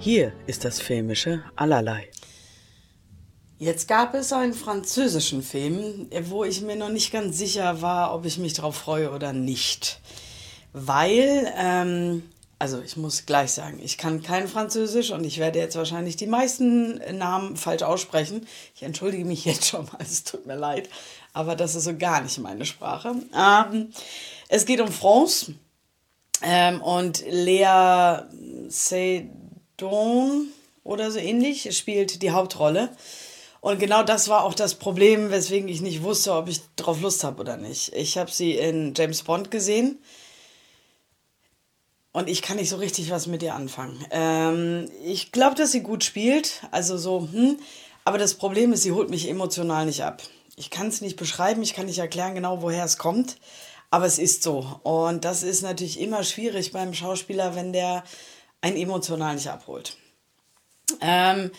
Hier ist das filmische Allerlei. Jetzt gab es einen französischen Film, wo ich mir noch nicht ganz sicher war, ob ich mich darauf freue oder nicht. Weil, ähm, also ich muss gleich sagen, ich kann kein Französisch und ich werde jetzt wahrscheinlich die meisten Namen falsch aussprechen. Ich entschuldige mich jetzt schon mal, es tut mir leid, aber das ist so gar nicht meine Sprache. Ähm, es geht um France ähm, und Lea Seydoux oder so ähnlich spielt die Hauptrolle. Und genau das war auch das Problem, weswegen ich nicht wusste, ob ich drauf Lust habe oder nicht. Ich habe sie in James Bond gesehen und ich kann nicht so richtig was mit ihr anfangen. Ähm, ich glaube, dass sie gut spielt, also so, hm, aber das Problem ist, sie holt mich emotional nicht ab. Ich kann es nicht beschreiben, ich kann nicht erklären genau, woher es kommt, aber es ist so. Und das ist natürlich immer schwierig beim Schauspieler, wenn der einen emotional nicht abholt. Ähm,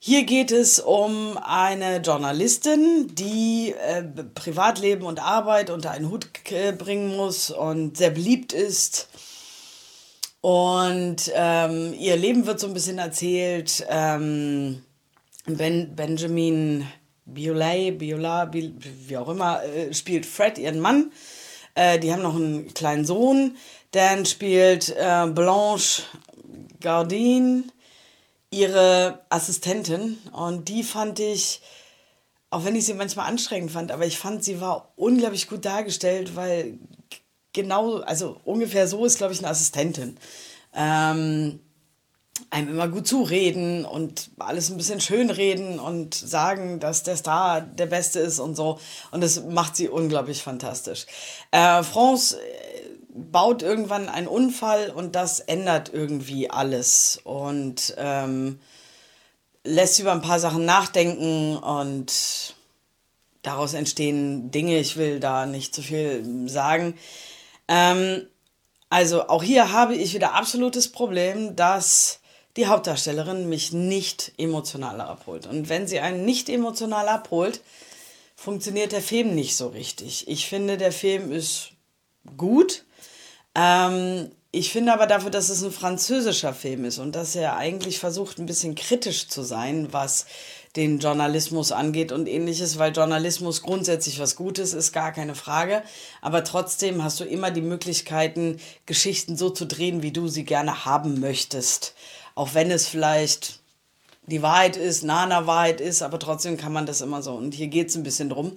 hier geht es um eine Journalistin, die äh, Privatleben und Arbeit unter einen Hut bringen muss und sehr beliebt ist. Und ähm, ihr Leben wird so ein bisschen erzählt. Ähm, ben, Benjamin Biolay, Biola, wie auch immer, äh, spielt Fred, ihren Mann. Äh, die haben noch einen kleinen Sohn. Dan spielt äh, Blanche Gardine ihre Assistentin und die fand ich, auch wenn ich sie manchmal anstrengend fand, aber ich fand, sie war unglaublich gut dargestellt, weil genau, also ungefähr so ist, glaube ich, eine Assistentin. Ähm, einem immer gut zureden und alles ein bisschen schönreden und sagen, dass der Star der Beste ist und so. Und das macht sie unglaublich fantastisch. Äh, France baut irgendwann einen Unfall und das ändert irgendwie alles und ähm, lässt über ein paar Sachen nachdenken und daraus entstehen Dinge. Ich will da nicht zu viel sagen. Ähm, also auch hier habe ich wieder absolutes Problem, dass die Hauptdarstellerin mich nicht emotional abholt. Und wenn sie einen nicht emotional abholt, funktioniert der Film nicht so richtig. Ich finde, der Film ist gut, ähm, ich finde aber dafür, dass es ein französischer Film ist und dass er eigentlich versucht, ein bisschen kritisch zu sein, was den Journalismus angeht und ähnliches, weil Journalismus grundsätzlich was Gutes ist, gar keine Frage. Aber trotzdem hast du immer die Möglichkeiten, Geschichten so zu drehen, wie du sie gerne haben möchtest. Auch wenn es vielleicht die Wahrheit ist, nah an der Wahrheit ist, aber trotzdem kann man das immer so. Und hier geht es ein bisschen drum.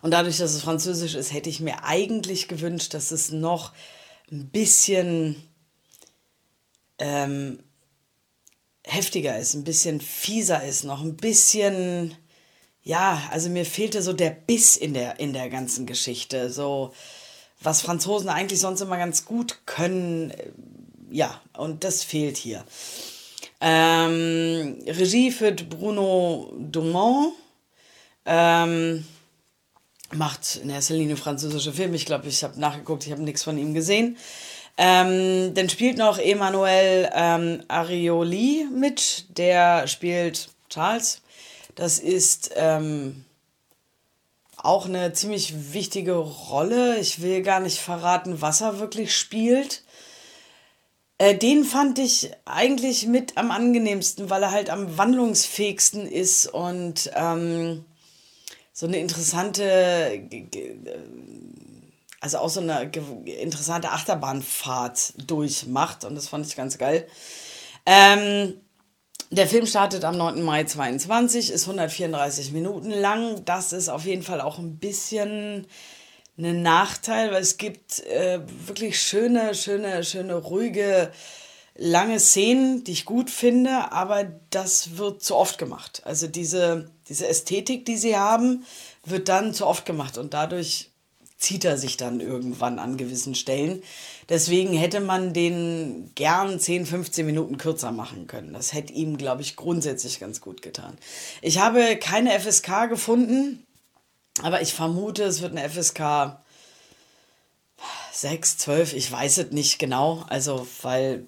Und dadurch, dass es Französisch ist, hätte ich mir eigentlich gewünscht, dass es noch ein bisschen ähm, heftiger ist, ein bisschen fieser ist, noch ein bisschen, ja, also mir fehlte so der Biss in der, in der ganzen Geschichte. So, was Franzosen eigentlich sonst immer ganz gut können, ja, und das fehlt hier. Ähm, Regie führt Bruno Dumont. Ähm, macht in erster Linie französische Filme. Ich glaube, ich habe nachgeguckt, ich habe nichts von ihm gesehen. Ähm, dann spielt noch Emmanuel ähm, Arioli mit, der spielt Charles. Das ist ähm, auch eine ziemlich wichtige Rolle. Ich will gar nicht verraten, was er wirklich spielt. Äh, den fand ich eigentlich mit am angenehmsten, weil er halt am wandlungsfähigsten ist und ähm, so eine interessante, also auch so eine interessante Achterbahnfahrt durchmacht und das fand ich ganz geil. Ähm, der Film startet am 9. Mai 22, ist 134 Minuten lang. Das ist auf jeden Fall auch ein bisschen ein Nachteil, weil es gibt äh, wirklich schöne, schöne, schöne, ruhige lange Szenen, die ich gut finde, aber das wird zu oft gemacht. Also diese, diese Ästhetik, die sie haben, wird dann zu oft gemacht und dadurch zieht er sich dann irgendwann an gewissen Stellen. Deswegen hätte man den gern 10, 15 Minuten kürzer machen können. Das hätte ihm, glaube ich, grundsätzlich ganz gut getan. Ich habe keine FSK gefunden, aber ich vermute, es wird eine FSK 6, 12, ich weiß es nicht genau. Also, weil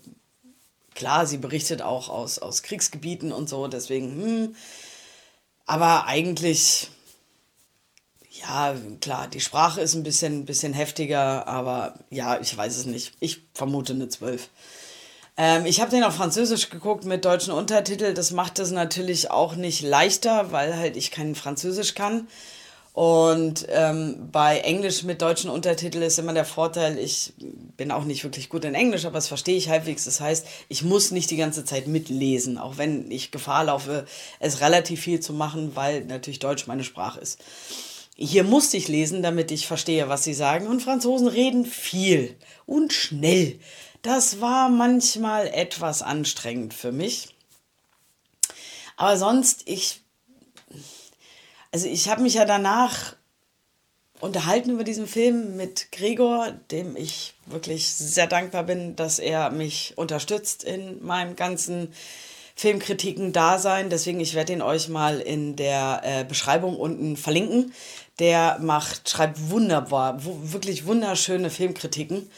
Klar, sie berichtet auch aus, aus Kriegsgebieten und so, deswegen, hm. Aber eigentlich, ja, klar, die Sprache ist ein bisschen, bisschen heftiger, aber ja, ich weiß es nicht. Ich vermute eine 12. Ähm, ich habe den auf Französisch geguckt mit deutschen Untertitel. Das macht es natürlich auch nicht leichter, weil halt ich kein Französisch kann. Und ähm, bei Englisch mit deutschen Untertiteln ist immer der Vorteil, ich bin auch nicht wirklich gut in Englisch, aber das verstehe ich halbwegs. Das heißt, ich muss nicht die ganze Zeit mitlesen, auch wenn ich Gefahr laufe, es relativ viel zu machen, weil natürlich Deutsch meine Sprache ist. Hier musste ich lesen, damit ich verstehe, was sie sagen. Und Franzosen reden viel und schnell. Das war manchmal etwas anstrengend für mich. Aber sonst, ich also ich habe mich ja danach unterhalten über diesen Film mit Gregor, dem ich wirklich sehr dankbar bin, dass er mich unterstützt in meinem ganzen Filmkritiken-Dasein. Deswegen, ich werde ihn euch mal in der äh, Beschreibung unten verlinken. Der macht, schreibt wunderbar, wirklich wunderschöne Filmkritiken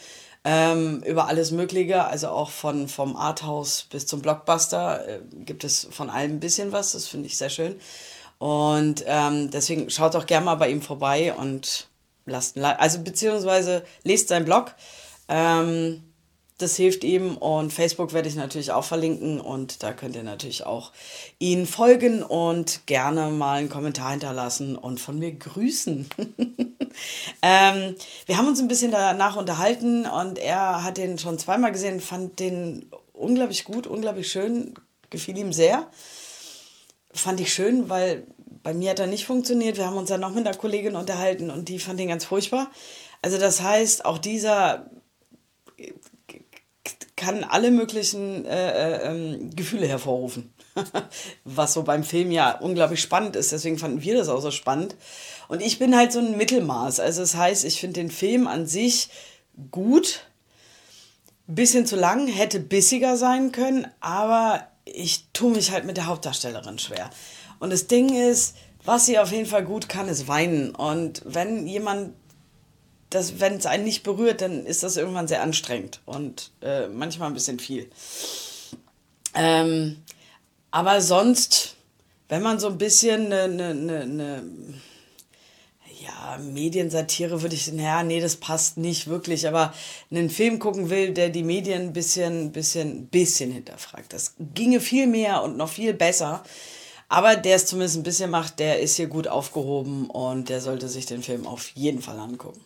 ähm, über alles Mögliche, also auch von vom Arthouse bis zum Blockbuster äh, gibt es von allem ein bisschen was. Das finde ich sehr schön. Und ähm, deswegen schaut doch gerne mal bei ihm vorbei und lasst ein Like. Also beziehungsweise lest seinen Blog. Ähm, das hilft ihm und Facebook werde ich natürlich auch verlinken und da könnt ihr natürlich auch ihn folgen und gerne mal einen Kommentar hinterlassen und von mir grüßen. ähm, wir haben uns ein bisschen danach unterhalten und er hat den schon zweimal gesehen, fand den unglaublich gut, unglaublich schön, gefiel ihm sehr fand ich schön, weil bei mir hat er nicht funktioniert. Wir haben uns dann noch mit einer Kollegin unterhalten und die fand ihn ganz furchtbar. Also das heißt, auch dieser kann alle möglichen äh, äh, ähm, Gefühle hervorrufen. Was so beim Film ja unglaublich spannend ist. Deswegen fanden wir das auch so spannend. Und ich bin halt so ein Mittelmaß. Also das heißt, ich finde den Film an sich gut. Bisschen zu lang, hätte bissiger sein können, aber ich tue mich halt mit der Hauptdarstellerin schwer. Und das Ding ist, was sie auf jeden Fall gut kann, ist weinen. Und wenn jemand, wenn es einen nicht berührt, dann ist das irgendwann sehr anstrengend und äh, manchmal ein bisschen viel. Ähm, aber sonst, wenn man so ein bisschen eine, eine, eine ja, Mediensatire würde ich sagen, ja, nee, das passt nicht wirklich, aber einen Film gucken will, der die Medien ein bisschen, bisschen, bisschen hinterfragt. Das ginge viel mehr und noch viel besser. Aber der es zumindest ein bisschen macht, der ist hier gut aufgehoben und der sollte sich den Film auf jeden Fall angucken.